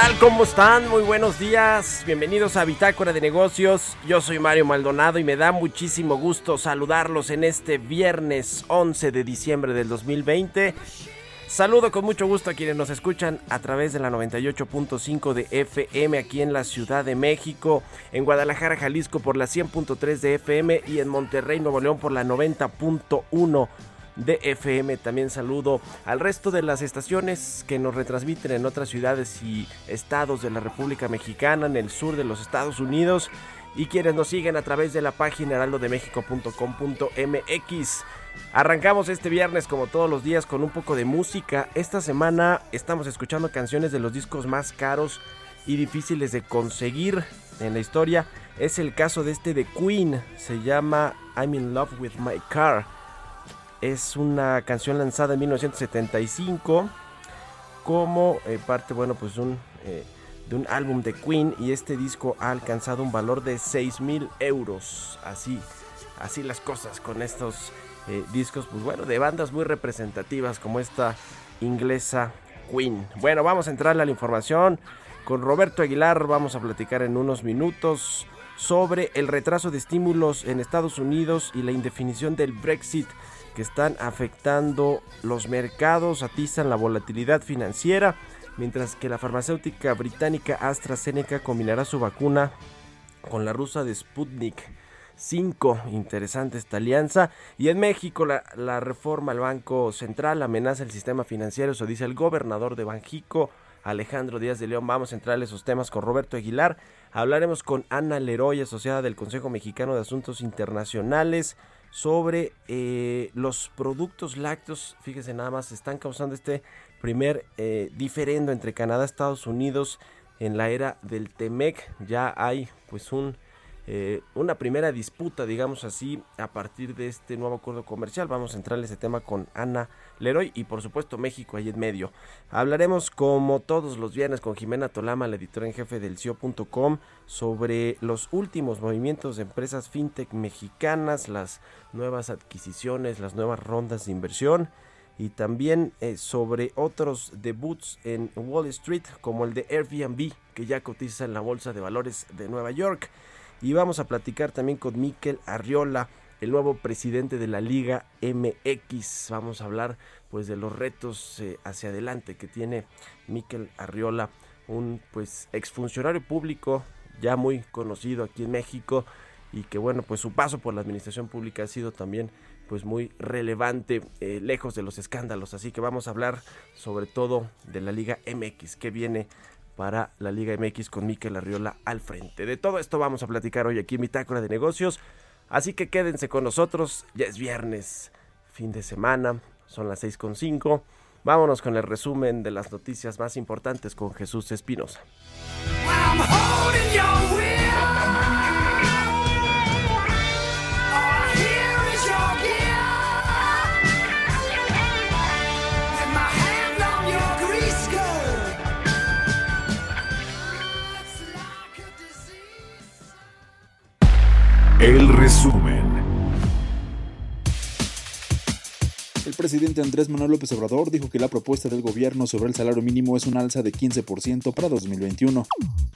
Tal? ¿Cómo están? Muy buenos días. Bienvenidos a Bitácora de Negocios. Yo soy Mario Maldonado y me da muchísimo gusto saludarlos en este viernes 11 de diciembre del 2020. Saludo con mucho gusto a quienes nos escuchan a través de la 98.5 de FM aquí en la Ciudad de México, en Guadalajara, Jalisco por la 100.3 de FM y en Monterrey, Nuevo León por la 90.1 de FM. También saludo al resto de las estaciones que nos retransmiten en otras ciudades y estados de la República Mexicana, en el sur de los Estados Unidos y quienes nos siguen a través de la página heraldodemexico.com.mx. Arrancamos este viernes como todos los días con un poco de música. Esta semana estamos escuchando canciones de los discos más caros y difíciles de conseguir en la historia. Es el caso de este de Queen, se llama I'm in Love with My Car. Es una canción lanzada en 1975 como eh, parte, bueno, pues eh, de un álbum de Queen y este disco ha alcanzado un valor de 6 mil euros. Así, así las cosas con estos eh, discos, pues bueno, de bandas muy representativas como esta inglesa Queen. Bueno, vamos a entrar a la información. Con Roberto Aguilar vamos a platicar en unos minutos sobre el retraso de estímulos en Estados Unidos y la indefinición del Brexit que están afectando los mercados, atizan la volatilidad financiera, mientras que la farmacéutica británica AstraZeneca combinará su vacuna con la rusa de Sputnik 5. Interesante esta alianza. Y en México la, reforma al Banco Central amenaza el sistema financiero, eso dice el gobernador de Banjico, Alejandro Díaz de León. Vamos a entrar en esos temas con Roberto Aguilar. Hablaremos con Ana Leroy, asociada del Consejo Mexicano de Asuntos Internacionales sobre eh, los productos lácteos. Fíjese nada más, están causando este primer eh, diferendo entre Canadá y Estados Unidos en la era del Temec. Ya hay pues un eh, una primera disputa, digamos así, a partir de este nuevo acuerdo comercial. Vamos a entrar en ese tema con Ana Leroy y por supuesto México ahí en medio. Hablaremos como todos los viernes con Jimena Tolama, la editora en jefe del CIO.com, sobre los últimos movimientos de empresas fintech mexicanas, las nuevas adquisiciones, las nuevas rondas de inversión y también eh, sobre otros debuts en Wall Street como el de Airbnb que ya cotiza en la Bolsa de Valores de Nueva York. Y vamos a platicar también con Miquel Arriola, el nuevo presidente de la Liga MX. Vamos a hablar pues de los retos eh, hacia adelante que tiene Miquel Arriola, un pues exfuncionario público ya muy conocido aquí en México y que bueno, pues su paso por la administración pública ha sido también pues muy relevante, eh, lejos de los escándalos. Así que vamos a hablar sobre todo de la Liga MX que viene para la Liga MX con Miquel Arriola al frente. De todo esto vamos a platicar hoy aquí en Bitácora de Negocios. Así que quédense con nosotros. Ya es viernes, fin de semana, son las 6.5. Vámonos con el resumen de las noticias más importantes con Jesús Espinosa. Presidente Andrés Manuel López Obrador dijo que la propuesta del gobierno sobre el salario mínimo es un alza de 15% para 2021.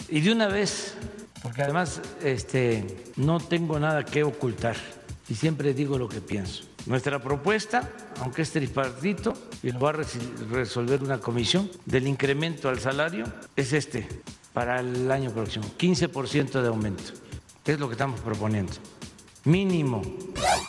Y de una vez, porque además este, no tengo nada que ocultar y siempre digo lo que pienso. Nuestra propuesta, aunque es tripartito y lo va a resolver una comisión del incremento al salario, es este para el año próximo, 15% de aumento es lo que estamos proponiendo mínimo.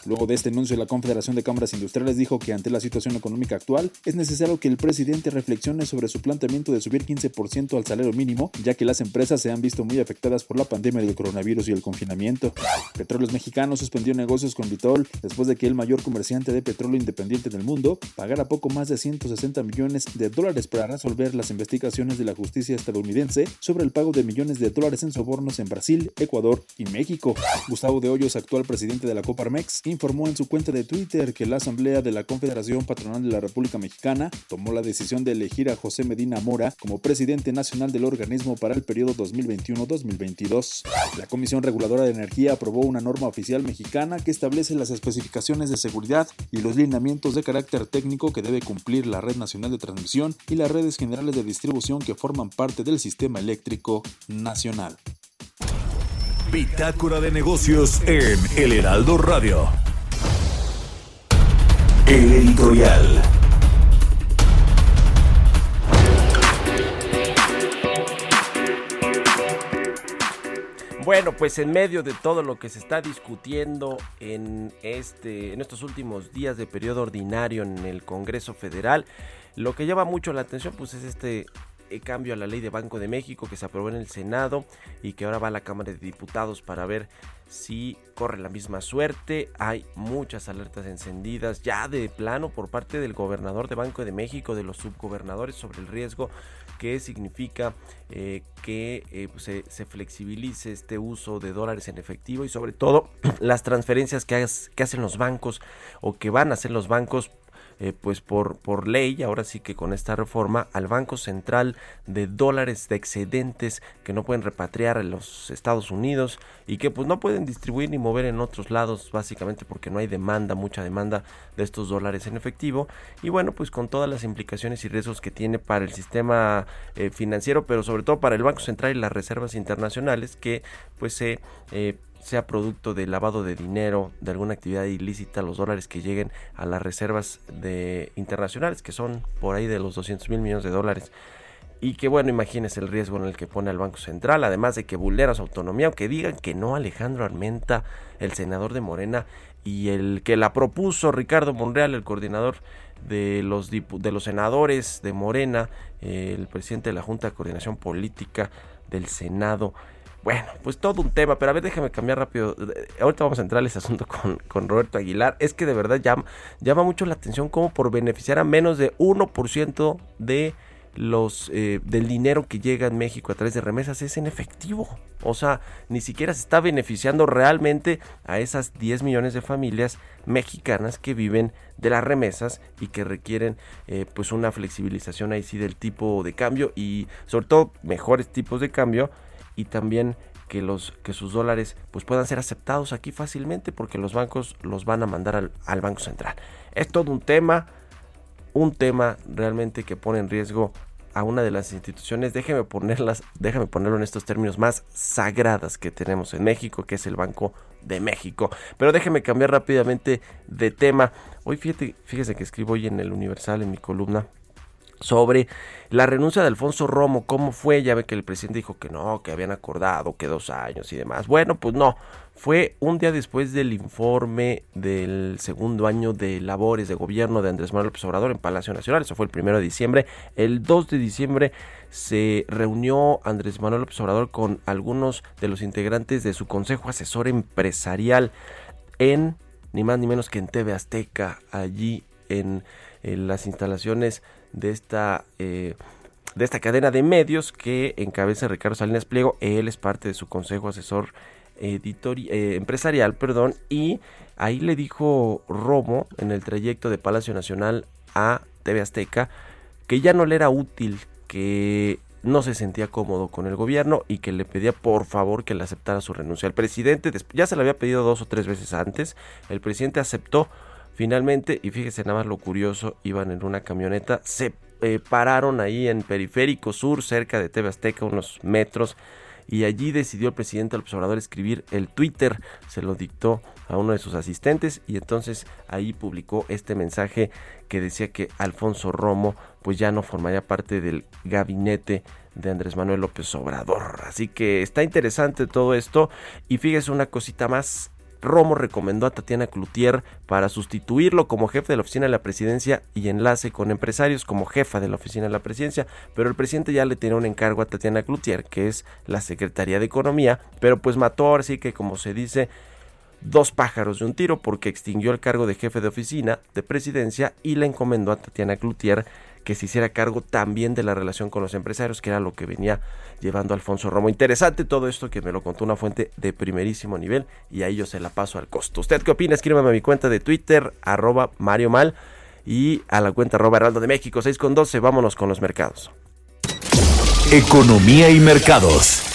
Luego de este anuncio, la Confederación de Cámaras Industriales dijo que ante la situación económica actual es necesario que el presidente reflexione sobre su planteamiento de subir 15% al salario mínimo, ya que las empresas se han visto muy afectadas por la pandemia del coronavirus y el confinamiento. Petróleos Mexicanos suspendió negocios con Vitol después de que el mayor comerciante de petróleo independiente del mundo pagara poco más de 160 millones de dólares para resolver las investigaciones de la justicia estadounidense sobre el pago de millones de dólares en sobornos en Brasil, Ecuador y México. Gustavo de Hoyos, actual presidente de la Coparmex, informó en su cuenta de Twitter que la Asamblea de la Confederación Patronal de la República Mexicana tomó la decisión de elegir a José Medina Mora como presidente nacional del organismo para el periodo 2021-2022. La Comisión Reguladora de Energía aprobó una norma oficial mexicana que establece las especificaciones de seguridad y los lineamientos de carácter técnico que debe cumplir la Red Nacional de Transmisión y las redes generales de distribución que forman parte del sistema eléctrico nacional. Bitácora de negocios en El Heraldo Radio. El editorial. Bueno, pues en medio de todo lo que se está discutiendo en este en estos últimos días de periodo ordinario en el Congreso Federal, lo que llama mucho la atención pues es este cambio a la ley de Banco de México que se aprobó en el Senado y que ahora va a la Cámara de Diputados para ver si corre la misma suerte. Hay muchas alertas encendidas ya de plano por parte del gobernador de Banco de México, de los subgobernadores sobre el riesgo que significa eh, que eh, pues, se, flexibilice este uso de dólares en efectivo y sobre todo las transferencias que hacen los bancos o que van a hacer los bancos eh, pues por, por ley, ahora sí que con esta reforma, al Banco Central de dólares de excedentes que no pueden repatriar en los Estados Unidos y que pues no pueden distribuir ni mover en otros lados, básicamente porque no hay demanda, mucha demanda de estos dólares en efectivo. Y bueno, pues con todas las implicaciones y riesgos que tiene para el sistema eh, financiero, pero sobre todo para el Banco Central y las reservas internacionales que pues se... Eh, sea producto de lavado de dinero, de alguna actividad ilícita, los dólares que lleguen a las reservas internacionales, que son por ahí de los 200 mil millones de dólares. Y que bueno, imagínese el riesgo en el que pone el Banco Central, además de que vulnera su autonomía, aunque digan que no Alejandro Armenta, el senador de Morena, y el que la propuso Ricardo Monreal, el coordinador de los, de los senadores de Morena, el presidente de la Junta de Coordinación Política del Senado, bueno, pues todo un tema, pero a ver, déjame cambiar rápido. Ahorita vamos a entrar en ese asunto con, con Roberto Aguilar. Es que de verdad llama, llama mucho la atención cómo por beneficiar a menos de 1% de los eh, del dinero que llega en México a través de remesas es en efectivo. O sea, ni siquiera se está beneficiando realmente a esas 10 millones de familias mexicanas que viven de las remesas y que requieren eh, pues una flexibilización ahí sí del tipo de cambio y sobre todo mejores tipos de cambio y también que los que sus dólares pues puedan ser aceptados aquí fácilmente porque los bancos los van a mandar al, Banco Central. Es todo un tema, un tema realmente que pone en riesgo a una de las instituciones, déjeme ponerlas, déjame ponerlo en estos términos más sagradas que tenemos en México, que es el Banco de México. Pero déjeme cambiar rápidamente de tema. Hoy fíjate, fíjese que escribo hoy en el Universal en mi columna sobre la renuncia de Alfonso Romo, cómo fue, ya ve que el presidente dijo que no, que habían acordado, que dos años y demás. Bueno, pues no, fue un día después del informe del segundo año de labores de gobierno de Andrés Manuel López Obrador en Palacio Nacional, eso fue el primero de diciembre. El 2 de diciembre se reunió Andrés Manuel López Obrador con algunos de los integrantes de su Consejo Asesor Empresarial en, ni más ni menos que en TV Azteca, allí en, en las instalaciones de esta... Eh, de esta cadena de medios que encabeza Ricardo Salinas Pliego. Él es parte de su consejo asesor editorial, eh, empresarial, perdón, y ahí le dijo Romo en el trayecto de Palacio Nacional a TV Azteca que ya no le era útil, que no se sentía cómodo con el gobierno y que le pedía por favor que le aceptara su renuncia. El presidente ya se lo había pedido dos o tres veces antes, el presidente aceptó finalmente y fíjese nada más lo curioso, iban en una camioneta, se eh, pararon ahí en Periférico Sur, cerca de TV Azteca, unos metros, y allí decidió el presidente del observador escribir el Twitter, se lo dictó a uno de sus asistentes y entonces ahí publicó este mensaje que decía que Alfonso Romo pues ya no formaría parte del gabinete de Andrés Manuel López Obrador. Así que está interesante todo esto y fíjese una cosita más, Romo recomendó a Tatiana Cloutier para sustituirlo como jefe de la oficina de la presidencia y enlace con empresarios como jefa de la oficina de la presidencia, pero el presidente ya le tiene un encargo a Tatiana Cloutier, que es la Secretaría de Economía, pero pues mató ahora que como se dice dos pájaros de un tiro porque extinguió el cargo de jefe de oficina de presidencia y le encomendó a Tatiana Cloutier que se hiciera cargo también de la relación con los empresarios, que era lo que venía llevando Alfonso Romo. Interesante todo esto que me lo contó una fuente de primerísimo nivel y ahí yo se la paso al costo. ¿Usted qué opina? Escríbame a mi cuenta de Twitter, arroba Mario Mal y a la cuenta arroba Heraldo de México 6 con 12. Vámonos con los mercados. Economía y mercados.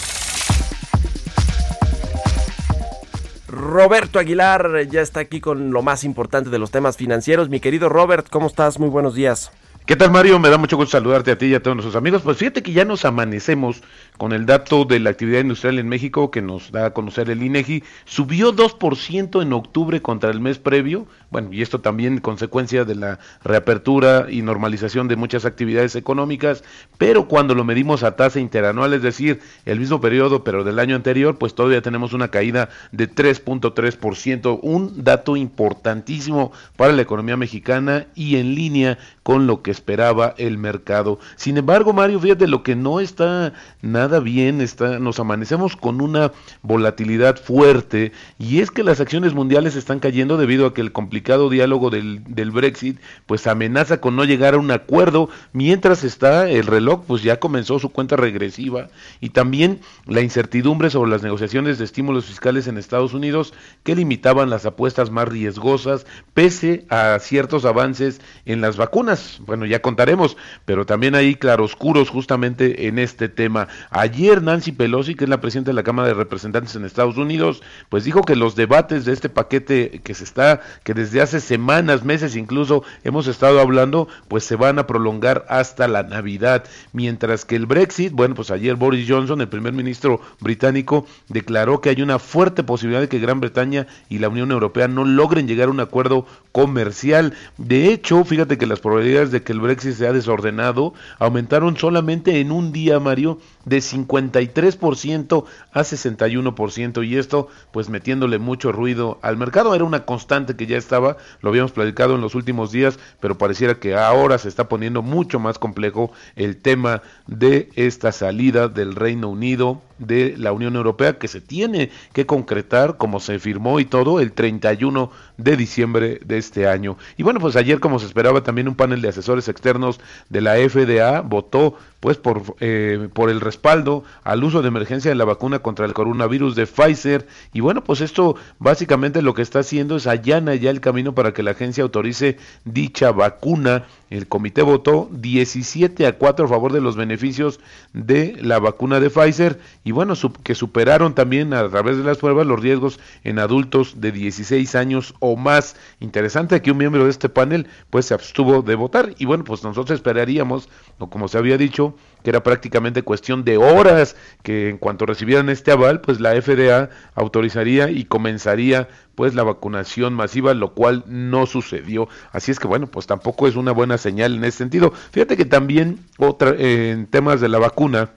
Roberto Aguilar ya está aquí con lo más importante de los temas financieros. Mi querido Robert, ¿cómo estás? Muy buenos días. ¿Qué tal Mario? Me da mucho gusto saludarte a ti y a todos nuestros amigos. Pues fíjate que ya nos amanecemos con el dato de la actividad industrial en México que nos da a conocer el INEGI. Subió 2% en octubre contra el mes previo. Bueno, y esto también consecuencia de la reapertura y normalización de muchas actividades económicas. Pero cuando lo medimos a tasa interanual, es decir, el mismo periodo pero del año anterior, pues todavía tenemos una caída de 3.3%. Un dato importantísimo para la economía mexicana y en línea con lo que esperaba el mercado. Sin embargo, Mario, fíjate, lo que no está nada bien, está, nos amanecemos con una volatilidad fuerte y es que las acciones mundiales están cayendo debido a que el complicado diálogo del, del Brexit pues amenaza con no llegar a un acuerdo mientras está el reloj pues ya comenzó su cuenta regresiva y también la incertidumbre sobre las negociaciones de estímulos fiscales en Estados Unidos que limitaban las apuestas más riesgosas pese a ciertos avances en las vacunas. Bueno, ya contaremos, pero también hay claroscuros justamente en este tema. Ayer Nancy Pelosi, que es la presidenta de la Cámara de Representantes en Estados Unidos, pues dijo que los debates de este paquete que se está, que desde hace semanas, meses incluso hemos estado hablando, pues se van a prolongar hasta la Navidad, mientras que el Brexit, bueno, pues ayer Boris Johnson, el primer ministro británico, declaró que hay una fuerte posibilidad de que Gran Bretaña y la Unión Europea no logren llegar a un acuerdo comercial. De hecho, fíjate que las probabilidades de que el Brexit sea desordenado aumentaron solamente en un día, Mario, de 53% a 61% y esto pues metiéndole mucho ruido al mercado. Era una constante que ya estaba, lo habíamos platicado en los últimos días, pero pareciera que ahora se está poniendo mucho más complejo el tema de esta salida del Reino Unido de la Unión Europea que se tiene que concretar como se firmó y todo el 31 de diciembre de este año. Y bueno, pues ayer como se esperaba también un panel de asesores externos de la FDA votó pues por, eh, por el respaldo al uso de emergencia de la vacuna contra el coronavirus de Pfizer. Y bueno, pues esto básicamente lo que está haciendo es allana ya el camino para que la agencia autorice dicha vacuna. El comité votó 17 a 4 a favor de los beneficios de la vacuna de Pfizer y bueno, que superaron también a través de las pruebas los riesgos en adultos de 16 años o más. Interesante que un miembro de este panel pues se abstuvo de votar y bueno, pues nosotros esperaríamos, o como se había dicho, que era prácticamente cuestión de horas que en cuanto recibieran este aval, pues la FDA autorizaría y comenzaría pues la vacunación masiva, lo cual no sucedió. Así es que bueno, pues tampoco es una buena señal en ese sentido. Fíjate que también otra en temas de la vacuna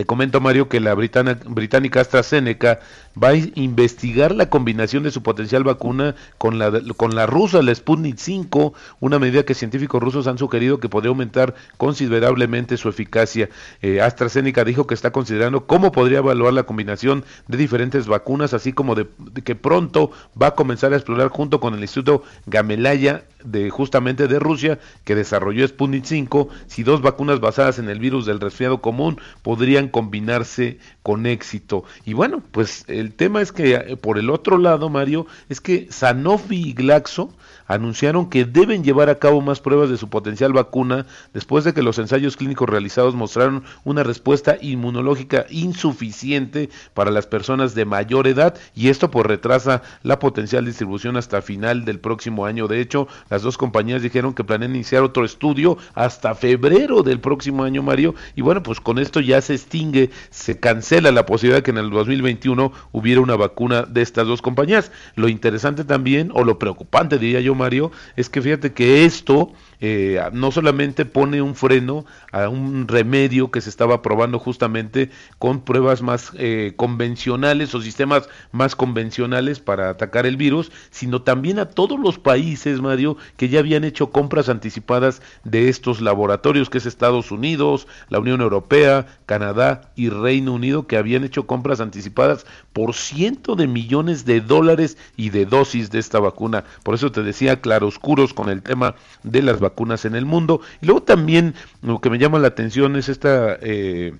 Te comento, Mario, que la británica AstraZeneca va a investigar la combinación de su potencial vacuna con la, con la rusa, la Sputnik 5, una medida que científicos rusos han sugerido que podría aumentar considerablemente su eficacia. Eh, AstraZeneca dijo que está considerando cómo podría evaluar la combinación de diferentes vacunas, así como de, que pronto va a comenzar a explorar junto con el Instituto Gamelaya de justamente de Rusia que desarrolló Sputnik 5 si dos vacunas basadas en el virus del resfriado común podrían combinarse con éxito. Y bueno, pues el tema es que eh, por el otro lado, Mario, es que Sanofi y Glaxo anunciaron que deben llevar a cabo más pruebas de su potencial vacuna después de que los ensayos clínicos realizados mostraron una respuesta inmunológica insuficiente para las personas de mayor edad y esto pues retrasa la potencial distribución hasta final del próximo año. De hecho, las dos compañías dijeron que planean iniciar otro estudio hasta febrero del próximo año, Mario, y bueno, pues con esto ya se extingue, se cancela la posibilidad de que en el 2021 hubiera una vacuna de estas dos compañías. Lo interesante también, o lo preocupante diría yo, Mario, es que fíjate que esto eh, no solamente pone un freno a un remedio que se estaba probando justamente con pruebas más eh, convencionales o sistemas más convencionales para atacar el virus, sino también a todos los países, Mario, que ya habían hecho compras anticipadas de estos laboratorios, que es Estados Unidos, la Unión Europea, Canadá y Reino Unido, que habían hecho compras anticipadas por ciento de millones de dólares y de dosis de esta vacuna. Por eso te decía claroscuros con el tema de las vacunas vacunas en el mundo. Y luego también lo que me llama la atención es esta... Eh,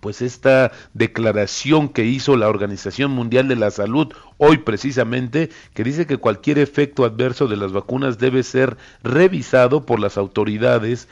pues esta declaración que hizo la Organización Mundial de la Salud hoy precisamente, que dice que cualquier efecto adverso de las vacunas debe ser revisado por las autoridades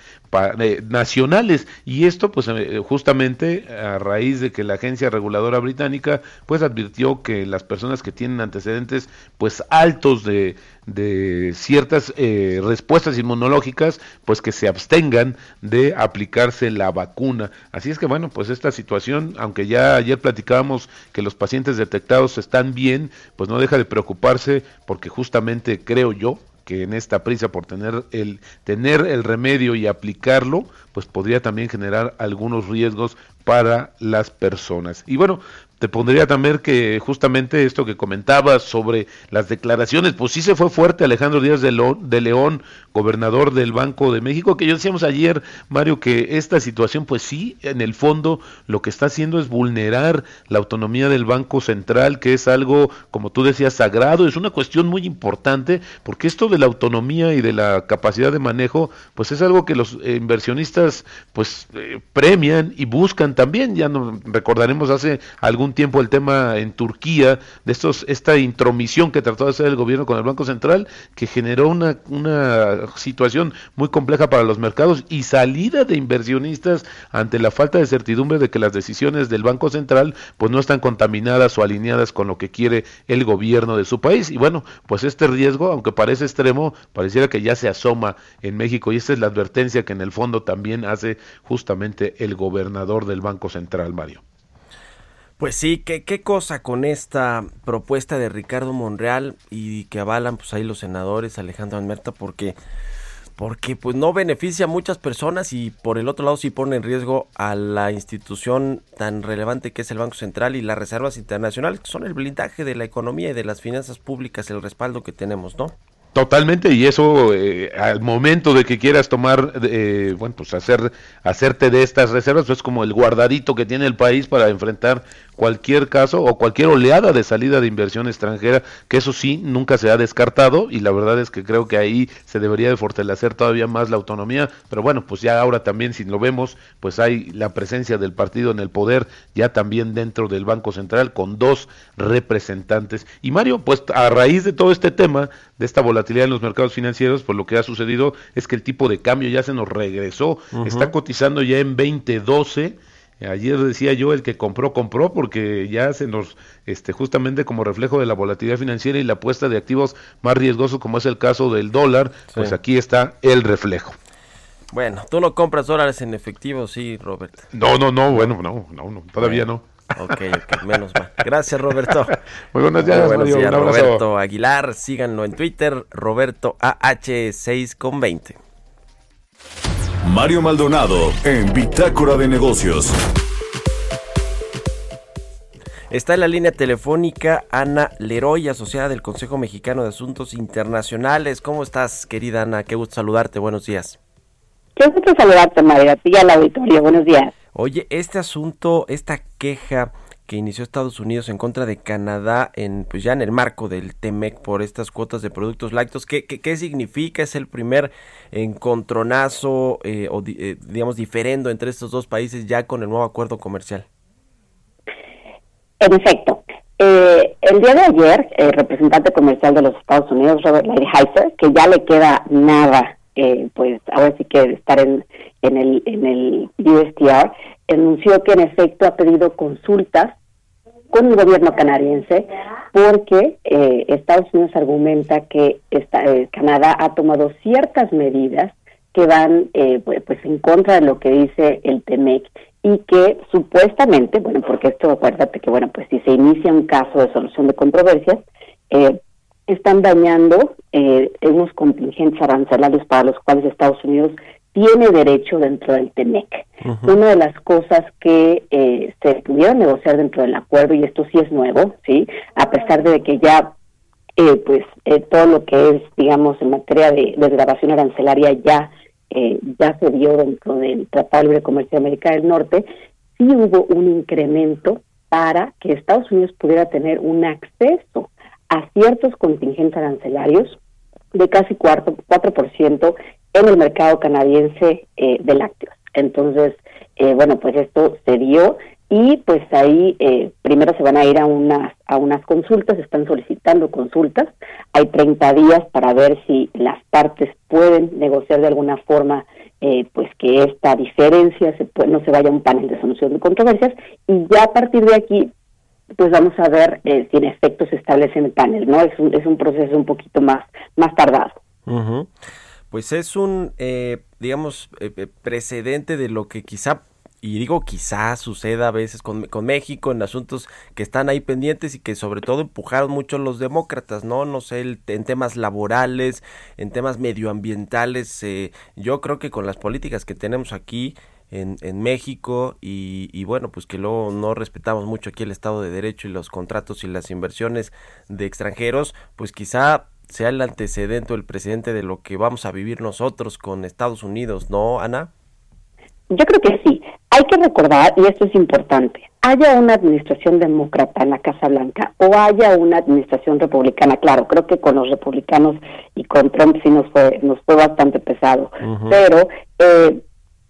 eh, nacionales y esto pues eh, justamente a raíz de que la agencia reguladora británica pues advirtió que las personas que tienen antecedentes pues altos de, de ciertas eh, respuestas inmunológicas pues que se abstengan de aplicarse la vacuna así es que bueno pues esta situación aunque ya ayer platicábamos que los pacientes detectados están bien pues no deja de preocuparse porque justamente creo yo que en esta prisa por tener el tener el remedio y aplicarlo, pues podría también generar algunos riesgos para las personas. Y bueno, te pondría también que justamente esto que comentabas sobre las declaraciones, pues sí se fue fuerte Alejandro Díaz de, de, León, gobernador del Banco de México, que yo decíamos ayer, Mario, que esta situación, pues sí, en el fondo lo que está haciendo es vulnerar la autonomía del Banco Central, que es algo, como tú decías, sagrado, es una cuestión muy importante, porque esto de la autonomía y de la capacidad de manejo, pues es algo que los inversionistas, pues, eh, premian y buscan también, ya no recordaremos hace algún tiempo el tema en Turquía de estos esta intromisión que trató de hacer el gobierno con el Banco Central que generó una, una situación muy compleja para los mercados y salida de inversionistas ante la falta de certidumbre de que las decisiones del Banco Central pues no están contaminadas o alineadas con lo que quiere el gobierno de su país y bueno pues este riesgo aunque parece extremo pareciera que ya se asoma en México y esta es la advertencia que en el fondo también hace justamente el gobernador del Banco Central Mario. Pues sí, ¿qué, qué cosa con esta propuesta de Ricardo Monreal y que avalan pues ahí los senadores Alejandro Almerta porque porque pues no beneficia a muchas personas y por el otro lado sí pone en riesgo a la institución tan relevante que es el Banco Central y las reservas internacionales, que son el blindaje de la economía y de las finanzas públicas, el respaldo que tenemos, ¿no? Totalmente, y eso eh, al momento de que quieras tomar, eh, bueno, pues hacer, hacerte de estas reservas, pues es como el guardadito que tiene el país para enfrentar cualquier caso o cualquier oleada de salida de inversión extranjera, que eso sí nunca se ha descartado y la verdad es que creo que ahí se debería de fortalecer todavía más la autonomía, pero bueno, pues ya ahora también si lo vemos, pues hay la presencia del partido en el poder ya también dentro del Banco Central con dos representantes. Y Mario, pues a raíz de todo este tema, de esta volatilidad en los mercados financieros, pues lo que ha sucedido es que el tipo de cambio ya se nos regresó, está cotizando ya en 2012 Ayer decía yo, el que compró, compró, porque ya se nos, este, justamente como reflejo de la volatilidad financiera y la apuesta de activos más riesgosos, como es el caso del dólar, pues aquí está el reflejo. Bueno, tú no compras dólares en efectivo, sí, Robert. No, no, no, bueno, no, no, no todavía no. Ok, ok, menos mal. Gracias, Roberto. Muy buenos días, buenos días Roberto Aguilar. Síganlo en Twitter, Roberto AH6 con 20. Mario Maldonado en Bitácora de Negocios. Está en la línea telefónica Ana Leroy, asociada del Consejo Mexicano de Asuntos Internacionales. ¿Cómo estás, querida Ana? Qué gusto saludarte. Buenos días. Qué gusto saludarte, María. Y al auditorio. Buenos días. Oye, este asunto, esta queja que inició Estados Unidos en contra de Canadá en pues ya en el marco del TEMEC por estas cuotas de productos lácteos. ¿Qué, qué, significa? ¿Es el primer encontronazo eh, o eh, digamos diferendo entre estos dos países ya con el nuevo acuerdo comercial? En efecto, eh, el día de ayer, el representante comercial de los Estados Unidos, Robert Lighthizer, que ya le queda nada, pues ahora sí que estar en, en el, en el USTR, anunció que en efecto ha pedido consultas con el gobierno canadiense porque eh, Estados Unidos argumenta que eh, Canadá ha tomado ciertas medidas que van eh, pues, en contra de lo que dice el TEMEC y que supuestamente, bueno, porque esto acuérdate que, bueno, pues si se inicia un caso de solución de controversias, están dañando unos contingentes arancelarios para los cuales Estados Unidos tiene derecho dentro del TEMEC. Una de las cosas que eh, se pudieron negociar dentro del acuerdo, y esto sí es nuevo, ¿sí? A pesar de que ya, eh, pues, eh, todo lo que es, digamos, en materia de desgrabación arancelaria ya, ya se dio dentro del Tratado de Libre Comercio de América del Norte, sí hubo un incremento para que Estados Unidos pudiera tener un acceso a ciertos contingentes arancelarios de casi 4%, 4% en el mercado canadiense eh, de lácteos. Entonces, eh, bueno, pues esto se dio y pues ahí eh, primero se van a ir a unas a unas consultas, están solicitando consultas, hay 30 días para ver si las partes pueden negociar de alguna forma pues que esta diferencia se no se vaya a un panel de solución de controversias y ya a partir de aquí pues vamos a ver si en efecto se establece en el panel, ¿no? Es un, es un proceso un poquito más, más tardado pues es un, eh, digamos, eh, eh, precedente de lo que quizá y digo quizá suceda a veces con, con, México en asuntos que están ahí pendientes y que sobre todo empujaron mucho los demócratas, ¿no? No sé, en temas laborales, en temas medioambientales, yo creo que con las políticas que tenemos aquí en, en México y, y, bueno, pues que luego no respetamos mucho aquí el Estado de Derecho y los contratos y las inversiones de extranjeros, pues quizá sea el antecedente o el presidente de lo que vamos a vivir nosotros con Estados Unidos, ¿no, Ana? Yo creo que sí. Hay que recordar, y esto es importante, haya una administración demócrata en la Casa Blanca o haya una administración republicana, claro, creo que con los republicanos y con Trump sí nos fue, nos fue bastante pesado, pero eh,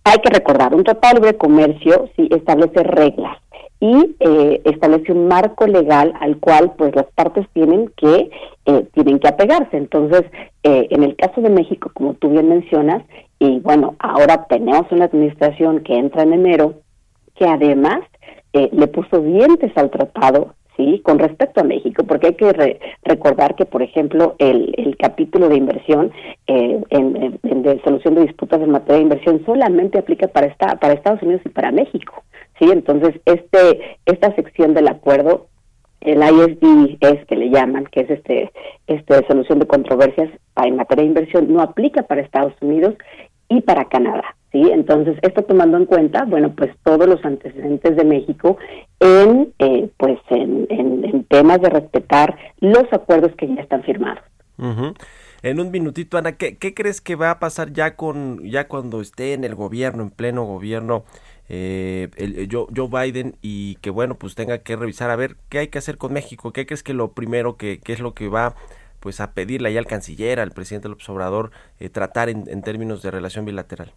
hay que recordar, un tratado de comercio sí establece reglas y eh, establece un marco legal al cual pues las partes tienen que eh, tienen que apegarse. Entonces eh, en el caso de México como tú bien mencionas y bueno ahora tenemos una administración que entra en enero que además le puso dientes al tratado sí con respecto a México porque hay que recordar que por ejemplo el, el capítulo de inversión en, en, de solución de disputas en materia de inversión solamente aplica para esta, para Estados Unidos y para México ¿sí? Entonces, este, esta sección del acuerdo, el ISD es que le llaman, que es este, este solución de controversias en materia de inversión, no aplica para Estados Unidos y para Canadá. ¿Sí? Entonces, esto tomando en cuenta, bueno, pues todos los antecedentes de México en, eh, pues en, temas de respetar los acuerdos que ya están firmados. En un minutito, Ana, ¿qué, ¿qué, crees que va a pasar ya con ya cuando esté en el gobierno, en pleno gobierno, eh, el, Joe, Biden y que bueno pues tenga que revisar a ver qué hay que hacer con México qué crees que lo primero que, es lo que va pues a pedirle ahí al canciller al presidente López Obrador eh, tratar en términos de relación bilateral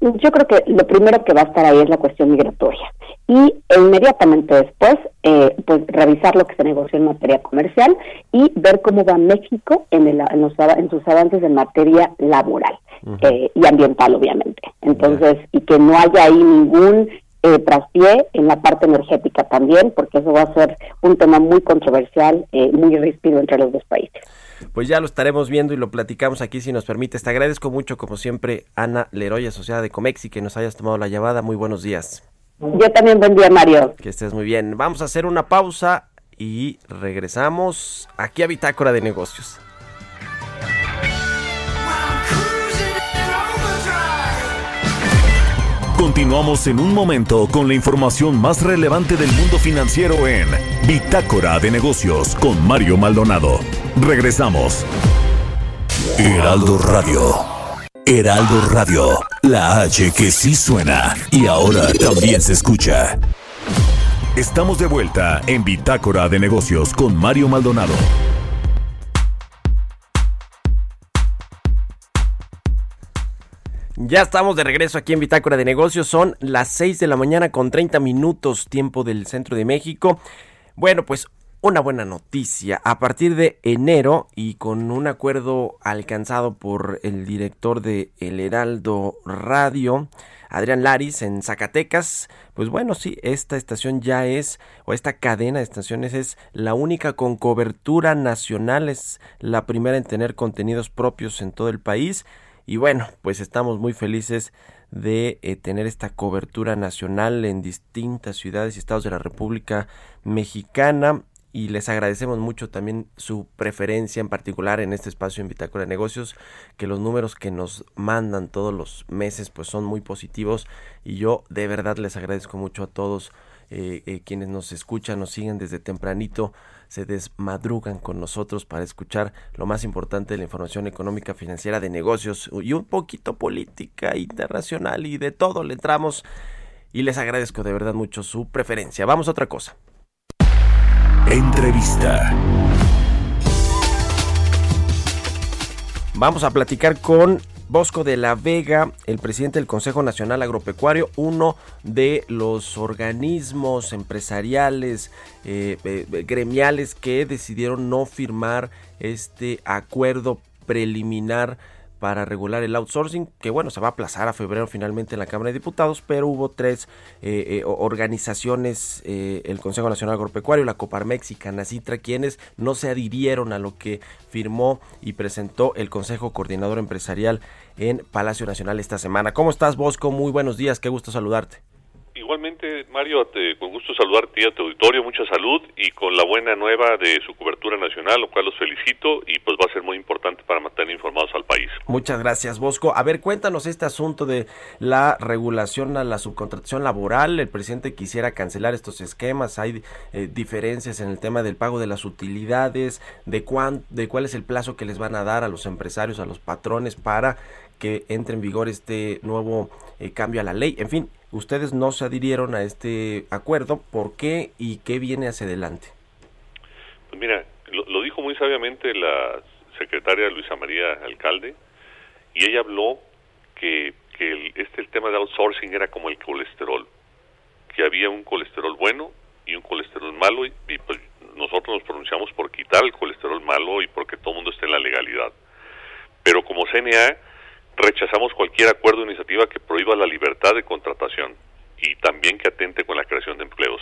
yo creo que lo primero que va a estar ahí es la cuestión migratoria. Y inmediatamente después eh, pues revisar lo que se negoció en materia comercial y ver cómo va México en, el, en, los, en sus avances en materia laboral eh, y ambiental obviamente. Entonces y que no haya ahí ningún eh, traspié en la parte energética también porque eso va a ser un tema muy controversial eh, muy ríspido entre los dos países pues ya lo estaremos viendo y lo platicamos aquí si nos permite. Te agradezco mucho, como siempre, Ana Leroy, asociada de Comexi, que nos hayas tomado la llamada. Muy buenos días. Yo también, buen día, Mario. Que estés muy bien. Vamos a hacer una pausa y regresamos aquí a Bitácora de Negocios. Continuamos en un momento con la información más relevante del mundo financiero en Bitácora de Negocios con Mario Maldonado. Regresamos. Heraldo Radio. Heraldo Radio. La H que sí suena y ahora también se escucha. Estamos de vuelta en Bitácora de Negocios con Mario Maldonado. Ya estamos de regreso aquí en Bitácora de Negocios. Son las 6 de la mañana con 30 minutos tiempo del centro de México. Bueno, pues una buena noticia. A partir de enero y con un acuerdo alcanzado por el director de El Heraldo Radio, Adrián Laris, en Zacatecas, pues bueno, sí, esta estación ya es, o esta cadena de estaciones es la única con cobertura nacional, es la primera en tener contenidos propios en todo el país. Y bueno, pues estamos muy felices de eh, tener esta cobertura nacional en distintas ciudades y estados de la República Mexicana y les agradecemos mucho también su preferencia en particular en este espacio en Bitácora de Negocios, que los números que nos mandan todos los meses pues son muy positivos y yo de verdad les agradezco mucho a todos eh, eh, quienes nos escuchan, nos siguen desde tempranito se desmadrugan con nosotros para escuchar lo más importante de la información económica, financiera, de negocios y un poquito política internacional y de todo le entramos y les agradezco de verdad mucho su preferencia. Vamos a otra cosa. Entrevista. Vamos a platicar con Bosco de la Vega, el presidente del Consejo Nacional Agropecuario, uno de los organismos empresariales, eh, eh, gremiales que decidieron no firmar este acuerdo preliminar para regular el outsourcing, que bueno, se va a aplazar a febrero finalmente en la Cámara de Diputados, pero hubo tres eh, eh, organizaciones, eh, el Consejo Nacional Agropecuario, la Coparmex y Canacitra, quienes no se adhirieron a lo que firmó y presentó el Consejo Coordinador Empresarial en Palacio Nacional esta semana. ¿Cómo estás, Bosco? Muy buenos días, qué gusto saludarte. Igualmente, Mario, te, con gusto saludarte a tu auditorio, mucha salud y con la buena nueva de su cobertura nacional, lo cual los felicito y pues va a ser muy importante para mantener informados al país. Muchas gracias, Bosco. A ver, cuéntanos este asunto de la regulación a la subcontratación laboral. El presidente quisiera cancelar estos esquemas. Hay eh, diferencias en el tema del pago de las utilidades, de, cuán, de cuál es el plazo que les van a dar a los empresarios, a los patrones para que entre en vigor este nuevo eh, cambio a la ley. En fin, ustedes no se adhirieron a este acuerdo. ¿Por qué y qué viene hacia adelante? Pues mira, lo, dijo muy sabiamente la secretaria Luisa María Alcalde y ella habló que, que el, este el tema de outsourcing era como el colesterol, que había un colesterol bueno y un colesterol malo y, pues nosotros nos pronunciamos por quitar el colesterol malo y porque todo el mundo esté en la legalidad. Pero como CNA rechazamos cualquier acuerdo o iniciativa que prohíba la libertad de contratación y también que atente con la creación de empleos.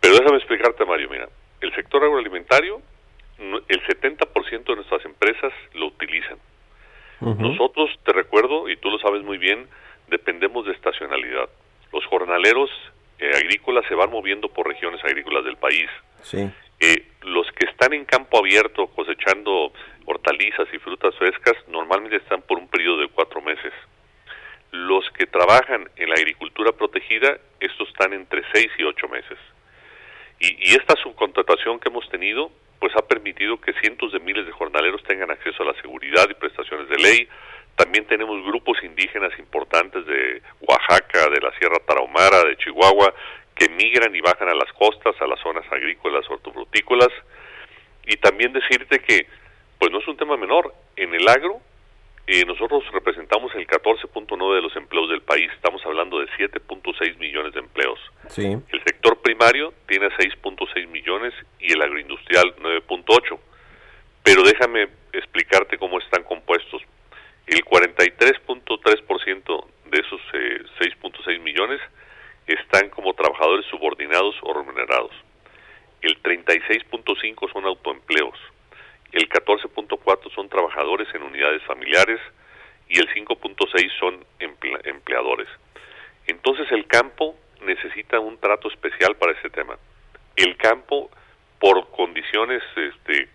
Pero déjame explicarte, Mario, mira, el sector agroalimentario, el 70% de nuestras empresas lo utilizan. Nosotros, te recuerdo, y tú lo sabes muy bien, dependemos de estacionalidad. Los jornaleros eh, agrícolas se van moviendo por regiones agrícolas del país. Sí. Eh, los que están en campo abierto cosechando hortalizas y frutas frescas normalmente están por un periodo de cuatro meses. Los que trabajan en la agricultura protegida, estos están entre seis y ocho meses. Y, esta subcontratación que hemos tenido, pues ha permitido que cientos de miles de jornaleros tengan acceso a la seguridad y prestaciones de ley. También tenemos grupos indígenas importantes de Oaxaca, de la Sierra Tarahumara, de Chihuahua, que migran y bajan a las costas, a las zonas agrícolas, hortofrutícolas. Y también decirte que pues no es un tema menor. En el agro, eh, nosotros representamos el 14.9 de los empleos del país. Estamos hablando de 7.6 millones de empleos. Sí. El sector primario tiene 6.6 millones y el agroindustrial 9.8. Pero déjame explicarte cómo están compuestos. El 43.3% de esos 6.6 eh, millones están como trabajadores subordinados o remunerados. El 36.5 son autoempleos el 14.4 son trabajadores en unidades familiares y el 5.6 son empleadores. Entonces el campo necesita un trato especial para este tema. El campo, por condiciones este,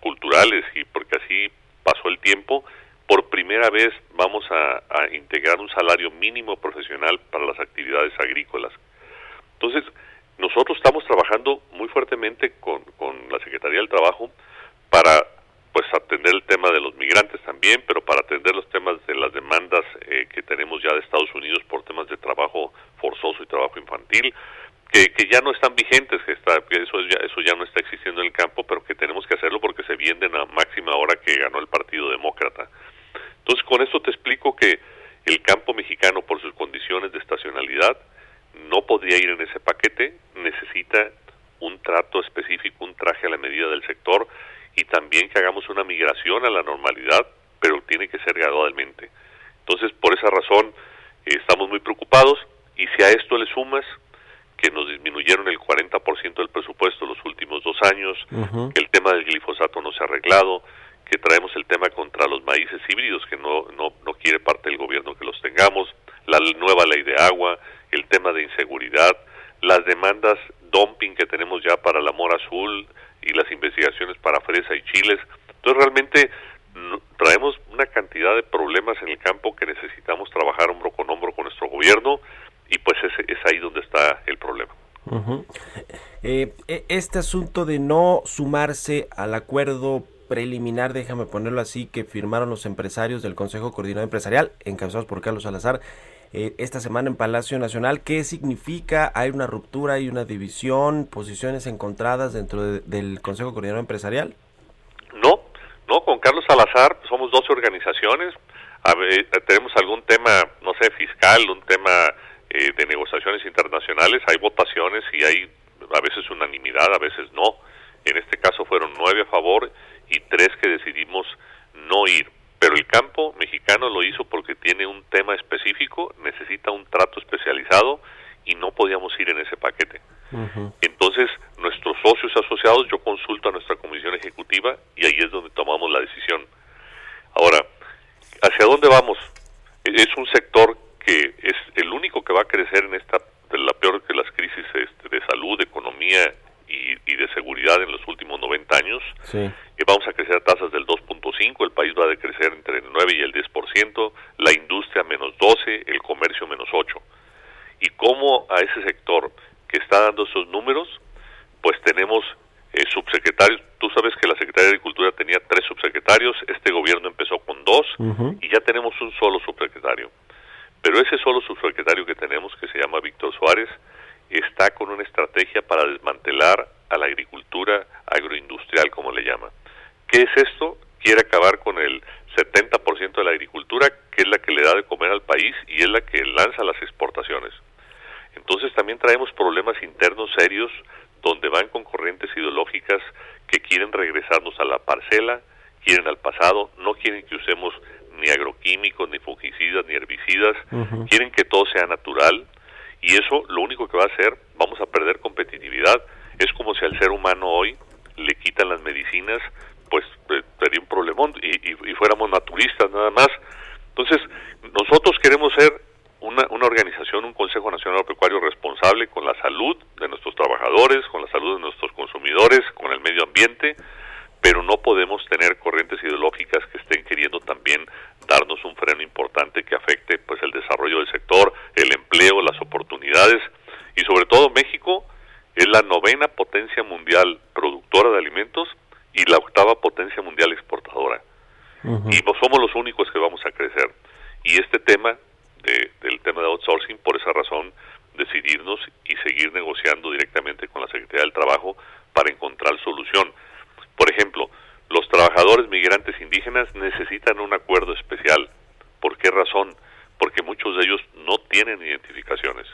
culturales y porque así pasó el tiempo, por primera vez vamos a, integrar un salario mínimo profesional para las actividades agrícolas. Entonces, nosotros estamos trabajando muy fuertemente con, con la Secretaría del Trabajo para pues atender el tema de los migrantes también, pero para atender los temas de las demandas eh, que tenemos ya de Estados Unidos por temas de trabajo forzoso y trabajo infantil, que, que ya no están vigentes, que, está, que eso, ya, eso ya no está existiendo en el campo, pero que tenemos que hacerlo porque se vienen a máxima hora que ganó el Partido Demócrata. Entonces, con esto te explico que el campo mexicano, por sus condiciones de estacionalidad, no podría ir en ese paquete, necesita un trato específico, un traje a la medida del sector y también que hagamos una migración a la normalidad, pero tiene que ser gradualmente. Entonces, por esa razón, eh, estamos muy preocupados y si a esto le sumas que nos disminuyeron el 40% del presupuesto los últimos dos años, que el tema del glifosato no se ha arreglado, que traemos el tema contra los maíces híbridos, que no, no, no quiere parte del gobierno que los tengamos, la nueva ley de agua, el tema de inseguridad, las demandas dumping que tenemos ya para la mora azul y las investigaciones para fresa y chiles. Entonces realmente traemos una cantidad de problemas en el campo que necesitamos trabajar hombro con hombro con nuestro gobierno y pues es, es ahí donde está el problema. Eh, e, este asunto de no sumarse al acuerdo preliminar, déjame ponerlo así, que firmaron los empresarios del Consejo Coordinador Empresarial, encabezados por Carlos Salazar, eh, esta semana en Palacio Nacional. ¿Qué significa? ¿Hay una ruptura, hay una división, posiciones encontradas dentro del Consejo Coordinador Empresarial? No, no, con Carlos Salazar somos 12 organizaciones. tenemos algún tema, no sé, fiscal, un tema eh, de negociaciones internacionales, hay votaciones y hay a veces unanimidad, a veces no. En este caso fueron nueve a favor y tres que decidimos no ir. Pero el campo mexicano lo hizo porque tiene un tema específico, necesita un trato especializado y no podíamos ir en ese paquete. Entonces, nuestros socios asociados, yo consulto a nuestra comisión ejecutiva y ahí es donde tomamos la decisión. Ahora, ¿hacia dónde vamos? Es un sector que es el único que va a crecer en esta, de la peor que las crisis este, de salud, de economía y, de seguridad en los últimos 90 años. Sí. vamos a crecer a tasas del 2.5, el país va a decrecer entre el 9 y el 10%, la industria menos 12, el comercio menos 8. Y cómo a ese sector que está dando esos números, pues tenemos eh, subsecretarios. Tú sabes que la Secretaría de Agricultura tenía tres subsecretarios, este gobierno empezó con dos y ya tenemos un solo subsecretario. Pero ese solo subsecretario que tenemos, que se llama Víctor Suárez, está con una estrategia para desmantelar a la agricultura agroindustrial, como le llama. ¿Qué es esto? Quiere acabar con el 70% de la agricultura, que es la que le da de comer al país y es la que lanza las exportaciones. Entonces también traemos problemas internos serios donde van con corrientes ideológicas que quieren regresarnos a la parcela, quieren al pasado, no quieren que usemos ni agroquímicos, ni fungicidas, ni herbicidas, quieren que todo sea natural, y eso lo único que va a hacer, vamos a perder competitividad. Es como si al ser humano hoy le quitan las medicinas, pues eh, sería un problemón y, y, fuéramos naturistas nada más. Entonces, nosotros queremos ser una, una organización, un Consejo Nacional Pecuario responsable con la salud de nuestros trabajadores, con la salud de nuestros consumidores, con el medio ambiente, pero no podemos tener corrientes ideológicas que estén queriendo también darnos un freno importante que afecte pues el desarrollo del sector, el empleo, las oportunidades y sobre todo México es la novena potencia mundial productora de alimentos y la octava potencia mundial exportadora. Y no somos los únicos que vamos a crecer. Y este tema de, del tema de outsourcing, por esa razón, decidirnos y seguir negociando directamente con la Secretaría del Trabajo para encontrar solución. Por ejemplo, los trabajadores migrantes indígenas necesitan un acuerdo especial. ¿Por qué razón? Porque muchos de ellos no tienen identificaciones.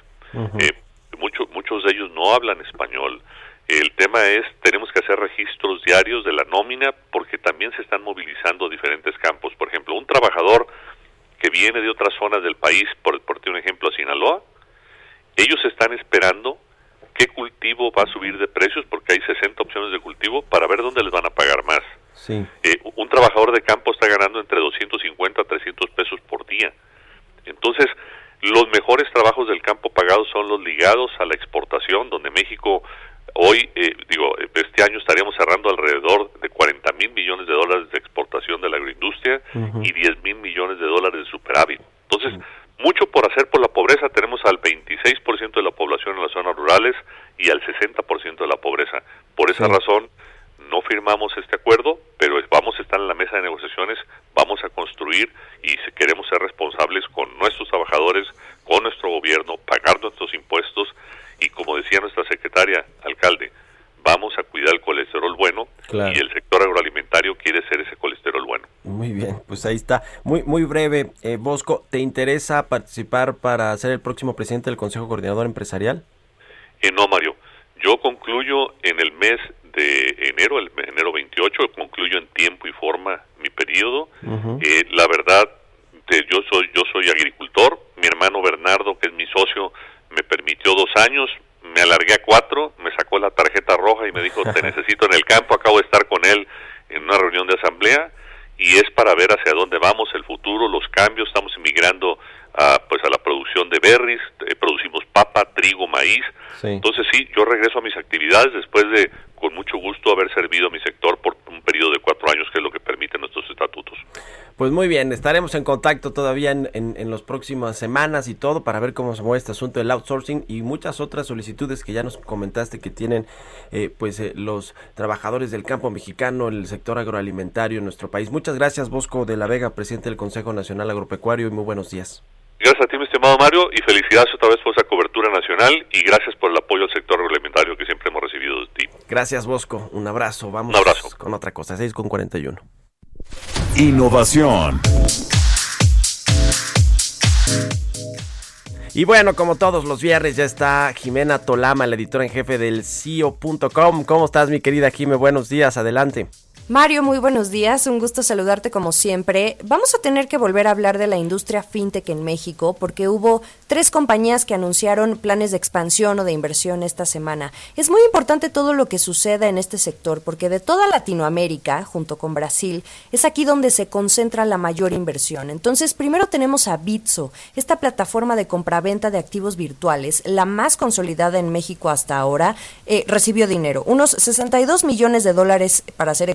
Eh, muchos de ellos no hablan español. El tema es, tenemos que hacer registros diarios de la nómina porque también se están movilizando diferentes campos. Por ejemplo, un trabajador que viene de otras zonas del país, por, por un ejemplo a Sinaloa, ellos están esperando qué cultivo va a subir de precios porque hay 60 opciones de cultivo para ver dónde les van a pagar más. Sí. Eh, un trabajador de campo está ganando entre 250 a 300 pesos por día. Entonces, los mejores trabajos del campo pagados son los ligados a la exportación, donde México Hoy, eh, digo, este año estaríamos cerrando alrededor de 40 mil millones de dólares de exportación de la agroindustria y 10 mil millones de dólares de superávit. Entonces, mucho por hacer por la pobreza. Tenemos al 26% de la población en las zonas rurales y al 60% de la pobreza. Por esa razón, no firmamos este acuerdo, pero vamos a estar en la mesa de negociaciones, vamos a construir y queremos ser responsables con nuestros con nuestro gobierno, pagar nuestros impuestos y como decía nuestra secretaria, alcalde, vamos a cuidar el colesterol bueno y el sector agroalimentario quiere ser ese colesterol bueno. Muy bien, pues ahí está. Muy muy breve, eh, Bosco, ¿te interesa participar para ser el próximo presidente del Consejo Coordinador Empresarial? Eh, no, Mario. Yo concluyo en el mes de enero, el enero 28, concluyo en tiempo y forma mi periodo. eh, la verdad, yo soy yo soy agricultor. Mi hermano Bernardo, que es mi socio, me permitió dos años. Me alargué a cuatro, me sacó la tarjeta roja y me dijo, te necesito en el campo. Acabo de estar con él en una reunión de asamblea y es para ver hacia dónde vamos, el futuro, los cambios. Estamos inmigrando a, pues a la producción de berries, eh, producimos papa, trigo, maíz. Entonces sí, yo regreso a mis actividades después de, con mucho gusto, haber servido a mi sector por un periodo de cuatro años, que es lo que permiten nuestros estatutos. Pues muy bien, estaremos en contacto todavía en, en, en las próximas semanas y todo para ver cómo se mueve este asunto del outsourcing y muchas otras solicitudes que ya nos comentaste que tienen eh, pues eh, los trabajadores del campo mexicano, el sector agroalimentario en nuestro país. Muchas gracias Bosco de la Vega, presidente del Consejo Nacional Agropecuario y muy buenos días. Gracias a ti, mi estimado Mario, y felicidades otra vez por esa cobertura nacional y gracias por el apoyo al sector agroalimentario que siempre hemos recibido de ti. Gracias, Bosco. Un abrazo. Vamos Un abrazo. con otra cosa. 6 con 41. Innovación. Y bueno, como todos los viernes, ya está Jimena Tolama, la editora en jefe del CIO.com. ¿Cómo estás, mi querida Jime? Buenos días, adelante. Mario, muy buenos días, un gusto saludarte como siempre. Vamos a tener que volver a hablar de la industria fintech en México porque hubo tres compañías que anunciaron planes de expansión o de inversión esta semana. Es muy importante todo lo que suceda en este sector porque de toda Latinoamérica, junto con Brasil, es aquí donde se concentra la mayor inversión. Entonces, primero tenemos a Bitso, esta plataforma de compraventa de activos virtuales, la más consolidada en México hasta ahora, eh, recibió dinero, unos 62 millones de dólares para ser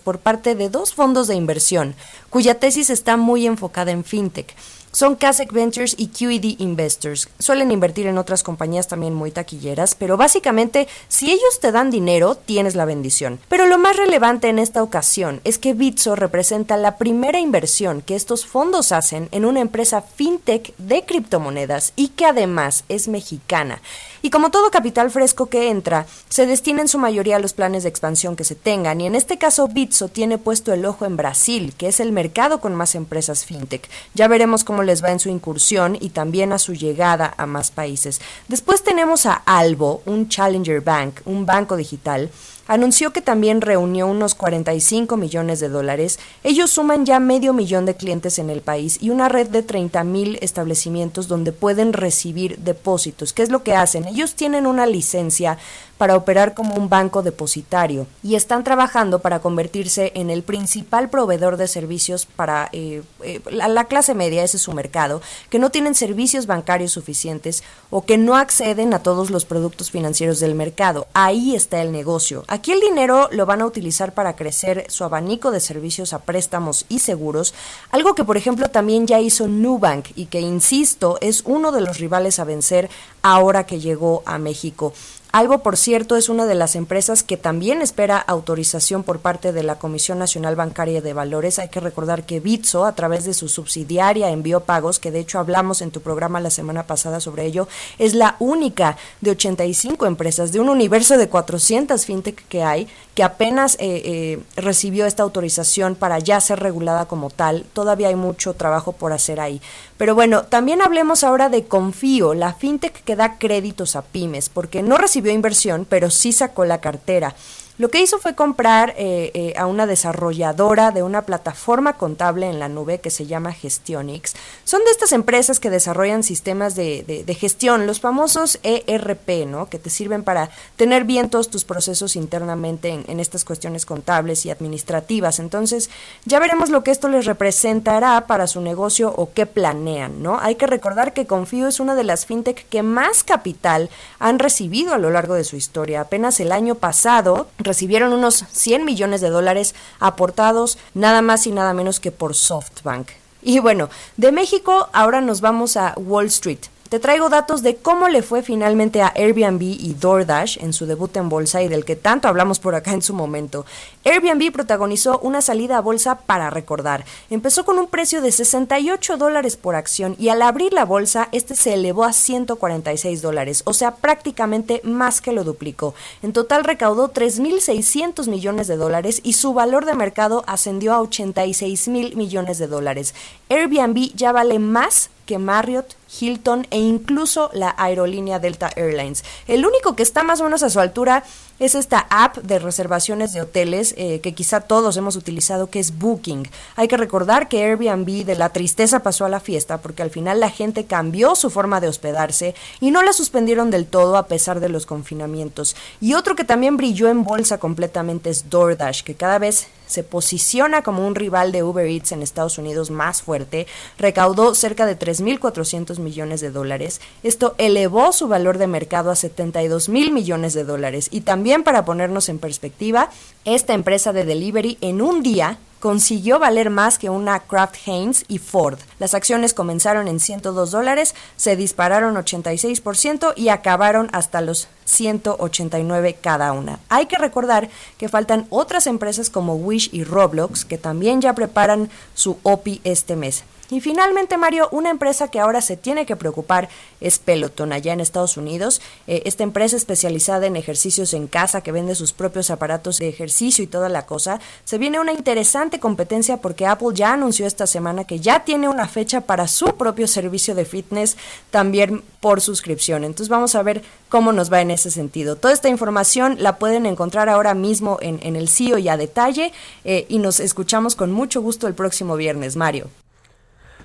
por parte de dos fondos de inversión, cuya tesis está muy enfocada en fintech. Son Kasek Ventures y QED Investors. Suelen invertir en otras compañías también muy taquilleras, pero básicamente si ellos te dan dinero, tienes la bendición. Pero lo más relevante en esta ocasión es que Bitso representa la primera inversión que estos fondos hacen en una empresa fintech de criptomonedas y que además es mexicana. Y como todo capital fresco que entra, se destina en su mayoría a los planes de expansión que se tengan. Y en este caso, Bitso tiene puesto el ojo en Brasil, que es el mercado con más empresas fintech. Ya veremos cómo les va en su incursión y también a su llegada a más países. Después tenemos a Albo, un Challenger Bank, un banco digital anunció que también reunió unos 45 millones de dólares. Ellos suman ya medio millón de clientes en el país y una red de 30 mil establecimientos donde pueden recibir depósitos. ¿Qué es lo que hacen? Ellos tienen una licencia para operar como un banco depositario y están trabajando para convertirse en el principal proveedor de servicios para eh, eh, la, la clase media, ese es su mercado, que no tienen servicios bancarios suficientes o que no acceden a todos los productos financieros del mercado. Ahí está el negocio. Aquí el dinero lo van a utilizar para crecer su abanico de servicios a préstamos y seguros, algo que por ejemplo también ya hizo Nubank y que, insisto, es uno de los rivales a vencer ahora que llegó a México. Algo, por cierto, es una de las empresas que también espera autorización por parte de la Comisión Nacional Bancaria de Valores. Hay que recordar que Bitso, a través de su subsidiaria Envío Pagos, que de hecho hablamos en tu programa la semana pasada sobre ello, es la única de 85 empresas de un universo de 400 fintech que hay, que apenas eh, eh, recibió esta autorización para ya ser regulada como tal. Todavía hay mucho trabajo por hacer ahí. Pero bueno, también hablemos ahora de Confío, la fintech que da créditos a pymes, porque no recibió inversión, pero sí sacó la cartera. Lo que hizo fue comprar eh, eh, a una desarrolladora de una plataforma contable en la nube que se llama Gestionix. Son de estas empresas que desarrollan sistemas de, gestión, los famosos ERP, ¿no? Que te sirven para tener bien todos tus procesos internamente en, en estas cuestiones contables y administrativas. Entonces, ya veremos lo que esto les representará para su negocio o qué planean, ¿no? Hay que recordar que Confío es una de las fintech que más capital han recibido a lo largo de su historia. Apenas el año pasado recibieron unos 100 millones de dólares aportados nada más y nada menos que por SoftBank. Y bueno, de México ahora nos vamos a Wall Street. Te traigo datos de cómo le fue finalmente a Airbnb y DoorDash en su debut en bolsa y del que tanto hablamos por acá en su momento. Airbnb protagonizó una salida a bolsa para recordar. Empezó con un precio de 68 dólares por acción y al abrir la bolsa este se elevó a 146 dólares, o sea prácticamente más que lo duplicó. En total recaudó 3.600 millones de dólares y su valor de mercado ascendió a 86 mil millones de dólares. Airbnb ya vale más que Marriott, Hilton e incluso la aerolínea Delta Airlines. El único que está más o menos a su altura es esta app de reservaciones de hoteles eh, que quizá todos hemos utilizado, que es Booking. Hay que recordar que Airbnb de la tristeza pasó a la fiesta porque al final la gente cambió su forma de hospedarse y no la suspendieron del todo a pesar de los confinamientos. Y otro que también brilló en bolsa completamente es DoorDash, que cada vez se posiciona como un rival de Uber Eats en Estados Unidos más fuerte, recaudó cerca de 3.400 millones de dólares. Esto elevó su valor de mercado a 72 mil millones de dólares y también para ponernos en perspectiva, esta empresa de delivery en un día consiguió valer más que una Kraft Heinz y Ford. Las acciones comenzaron en 102 dólares, se dispararon 86% y acabaron hasta los 189 cada una. Hay que recordar que faltan otras empresas como Wish y Roblox que también ya preparan su OPI este mes. Y finalmente, Mario, una empresa que ahora se tiene que preocupar es Peloton, allá en Estados Unidos. Eh, esta empresa especializada en ejercicios en casa, que vende sus propios aparatos de ejercicio y toda la cosa. Se viene una interesante competencia porque Apple ya anunció esta semana que ya tiene una fecha para su propio servicio de fitness, también por suscripción. Entonces vamos a ver cómo nos va en ese sentido. Toda esta información la pueden encontrar ahora mismo en, el CIO y a detalle eh, y nos escuchamos con mucho gusto el próximo viernes, Mario.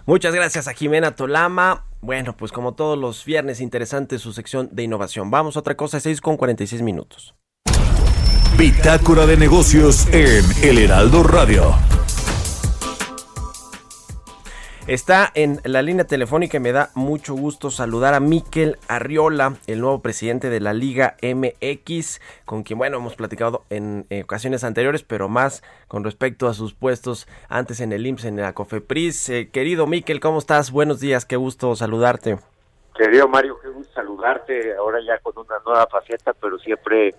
Muchas gracias a Jimena Tolama. Bueno, pues como todos los viernes, interesante su sección de innovación. Vamos a otra cosa, 6 con 46 minutos. Bitácora de negocios en El Heraldo Radio. Está en la línea telefónica y me da mucho gusto saludar a Miquel Arriola, el nuevo presidente de la Liga MX, con quien, bueno, hemos platicado en ocasiones anteriores, pero más con respecto a sus puestos antes en el IMSS, en la COFEPRIS. Eh, querido Miquel, ¿cómo estás? Buenos días, qué gusto saludarte. Querido Mario, qué gusto saludarte, ahora ya con una nueva faceta, pero siempre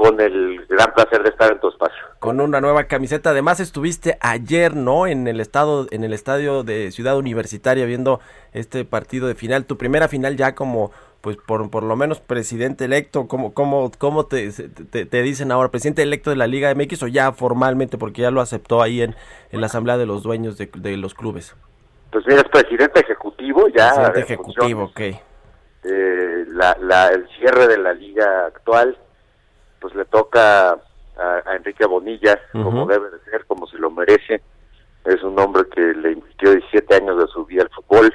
con el gran placer de estar en tu espacio. Con una nueva camiseta. Además estuviste ayer, ¿no? En el estado, en el estadio de Ciudad Universitaria viendo este partido de final, tu primera final ya como pues por, por lo menos presidente electo, ¿cómo, cómo, cómo te, te, dicen ahora? ¿Presidente electo de la Liga MX o ya formalmente, porque ya lo aceptó ahí en, en la Asamblea de los Dueños de, de los clubes? Pues mira, es presidente ejecutivo ya. Presidente ejecutivo, ok. Eh, la, la, el cierre de la liga actual pues le toca a, Enrique Bonilla, como debe de ser, como se lo merece. Es un hombre que le invirtió 17 años de su vida al fútbol.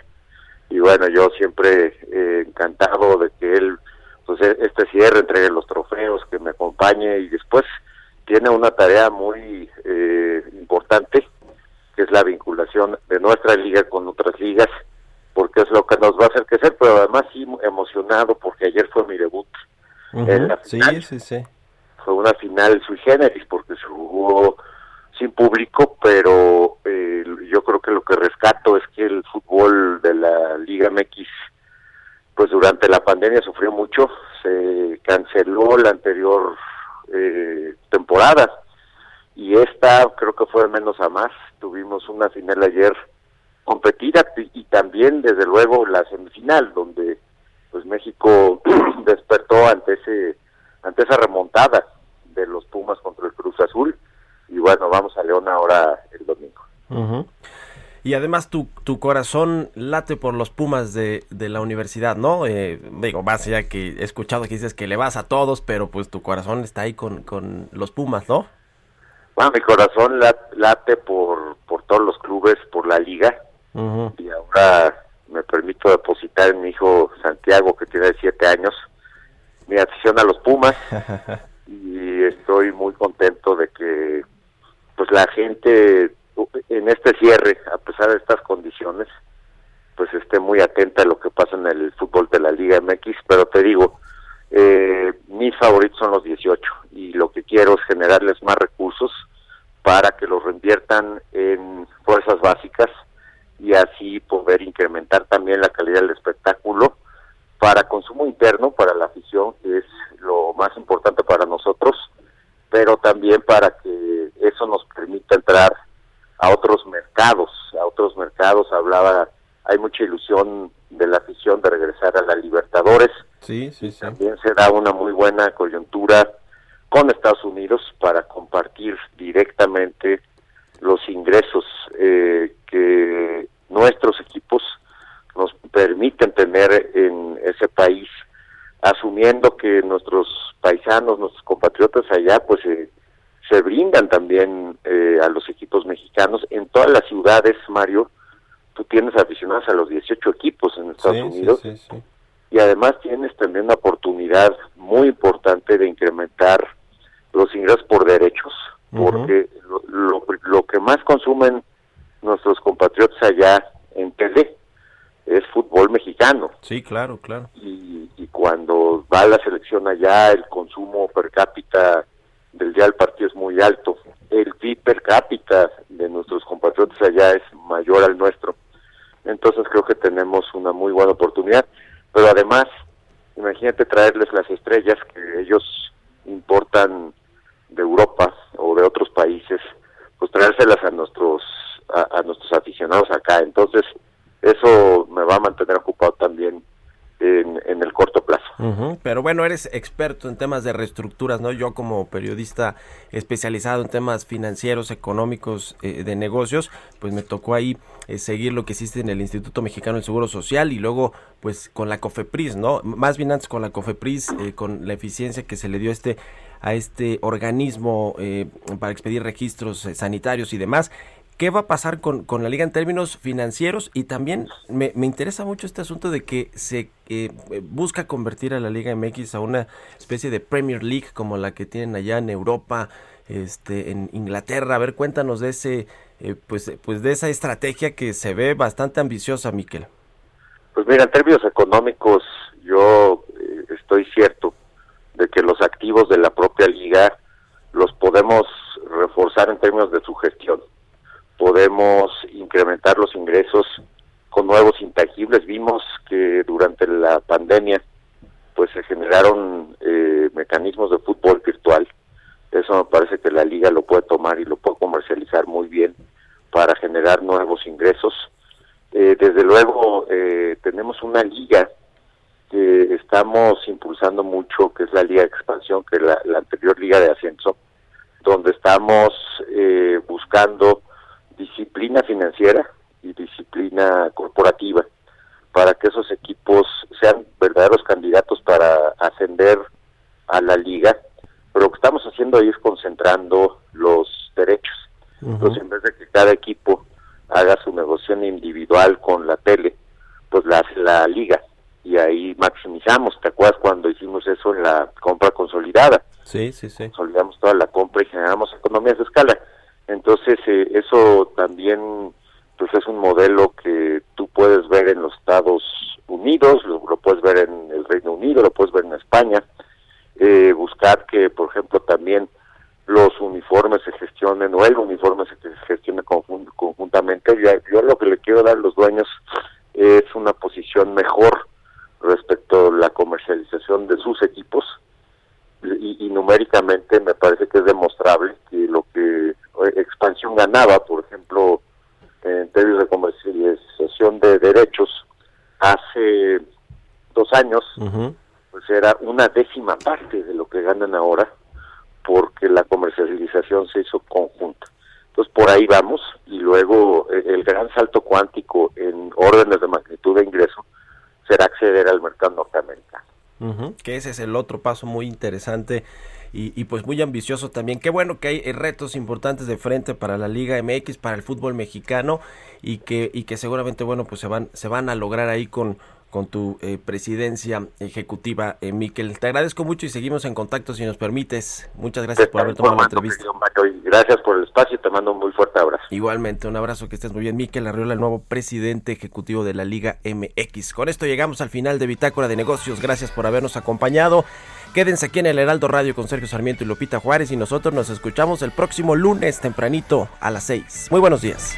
Y bueno, yo siempre eh, encantado de que él, pues e, este cierre, entregue los trofeos, que me acompañe y después tiene una tarea muy eh, importante, que es la vinculación de nuestra liga con otras ligas, porque es lo que nos va a hacer crecer, pero además sí emocionado porque ayer fue mi debut. sí, sí, sí fue una final sui generis porque se jugó sin público, pero eh, yo creo que lo que rescato es que el fútbol de la Liga MX, pues durante la pandemia sufrió mucho, se canceló la anterior eh, temporada y esta creo que fue de menos a más. Tuvimos una final ayer competida y también desde luego la semifinal donde pues México despertó ante ese ante esa remontada de los Pumas contra el Cruz Azul. Y bueno, vamos a León ahora el domingo. Y además tu, tu corazón late por los Pumas de, de la universidad, ¿no? Eh, digo, más allá que he escuchado que dices que le vas a todos, pero pues tu corazón está ahí con, con los Pumas, ¿no? Bueno, mi corazón late por, por todos los clubes, por la liga. Y ahora me permito depositar en mi hijo Santiago, que tiene siete años, mi afición a los Pumas. y estoy muy contento de que pues la gente en este cierre, a pesar de estas condiciones, pues esté muy atenta a lo que pasa en el fútbol de la Liga MX, pero te digo, eh, mis favoritos son los 18 y lo que quiero es generarles más recursos para que los reinviertan en fuerzas básicas y así poder incrementar también la calidad del espectáculo para consumo interno, para la afición, que es lo más importante para nosotros, pero también para que eso nos permita entrar a otros mercados, a otros mercados, hablaba, hay mucha ilusión de la afición de regresar a la Libertadores, sí, sí, sí. también se da una muy buena coyuntura con Estados Unidos para compartir directamente los ingresos eh, que nuestros equipos nos permiten tener en ese país, asumiendo que nuestros paisanos, nuestros compatriotas allá, pues eh, se brindan también eh, a los equipos mexicanos. En todas las ciudades, Mario, tú tienes aficionados a los 18 equipos en Estados Unidos. y además tienes también una oportunidad muy importante de incrementar los ingresos por derechos, porque lo, lo, que más consumen nuestros compatriotas allá en tele es fútbol mexicano. Sí, claro, claro. Y, y cuando va la selección allá, el consumo per cápita del día del partido es muy alto. El PIB per cápita de nuestros compatriotas allá es mayor al nuestro. Entonces creo que tenemos una muy buena oportunidad. Pero además, imagínate traerles las estrellas que ellos importan de Europa o de otros países, pues traérselas a nuestros a, nuestros aficionados acá. Entonces, eso me va a mantener ocupado también en, en el corto plazo. Pero bueno, eres experto en temas de reestructuras, ¿no? Yo como periodista especializado en temas financieros, económicos, eh, de negocios, pues me tocó ahí eh, seguir lo que existe en el Instituto Mexicano del Seguro Social y luego pues con la COFEPRIS, ¿no? Más bien antes con la COFEPRIS, eh, con la eficiencia que se le dio este a este organismo para expedir registros sanitarios y demás. ¿Qué va a pasar con, con, la liga en términos financieros? Y también me, me interesa mucho este asunto de que se eh, busca convertir a la Liga MX a una especie de Premier League como la que tienen allá en Europa, este, en Inglaterra. A ver, cuéntanos de ese, pues, pues de esa estrategia que se ve bastante ambiciosa, Miquel. Pues mira, en términos económicos, yo estoy cierto de que los activos de la propia liga los podemos reforzar en términos de su gestión. Podemos incrementar los ingresos con nuevos intangibles. Vimos que durante la pandemia pues se generaron eh, mecanismos de fútbol virtual. Eso me parece que la liga lo puede tomar y lo puede comercializar muy bien para generar nuevos ingresos. Eh, desde luego eh, tenemos una liga que estamos impulsando mucho, que es la Liga de Expansión, que es la, anterior Liga de Ascenso, donde estamos eh, buscando disciplina financiera y disciplina corporativa para que esos equipos sean verdaderos candidatos para ascender a la liga. Pero lo que estamos haciendo ahí es concentrando los derechos. Entonces, en vez de que cada equipo haga su negociación individual con la tele, pues la hace la liga y ahí maximizamos. ¿Te acuerdas cuando hicimos eso en la compra consolidada? Sí, sí, sí. Consolidamos toda la compra y generamos economías de escala. Entonces, eh, eso también pues es un modelo que tú puedes ver en los Estados Unidos, lo, puedes ver en el Reino Unido, lo puedes ver en España. Eh, buscar que, por ejemplo, también los uniformes se gestionen o el uniforme se gestione conjuntamente. Yo, yo lo que le quiero dar a los dueños es una posición mejor respecto a la comercialización de sus equipos y, numéricamente me parece que es demostrable que lo que expansión ganaba, por ejemplo, en términos de comercialización de derechos hace dos años, pues era una décima parte de lo que ganan ahora porque la comercialización se hizo conjunta. Entonces por ahí vamos y luego eh, el gran salto cuántico en órdenes de magnitud de ingreso será acceder al mercado norteamericano. Que ese es el otro paso muy interesante y, pues muy ambicioso también. Qué bueno que hay eh, retos importantes de frente para la Liga MX, para el fútbol mexicano y que, y que seguramente, bueno, pues se van, se van a lograr ahí con, con tu eh, presidencia ejecutiva, eh, Miquel. Te agradezco mucho y seguimos en contacto si nos permites. Muchas gracias por haber tomado la entrevista. gracias por el espacio y te mando un muy fuerte abrazo. Igualmente, un abrazo, que estés muy bien. Miquel Arriola, el nuevo presidente ejecutivo de la Liga MX. Con esto llegamos al final de Bitácora de Negocios. Gracias por habernos acompañado. Quédense aquí en el Heraldo Radio con Sergio Sarmiento y Lupita Juárez y nosotros nos escuchamos el próximo lunes tempranito a las 6. Muy buenos días.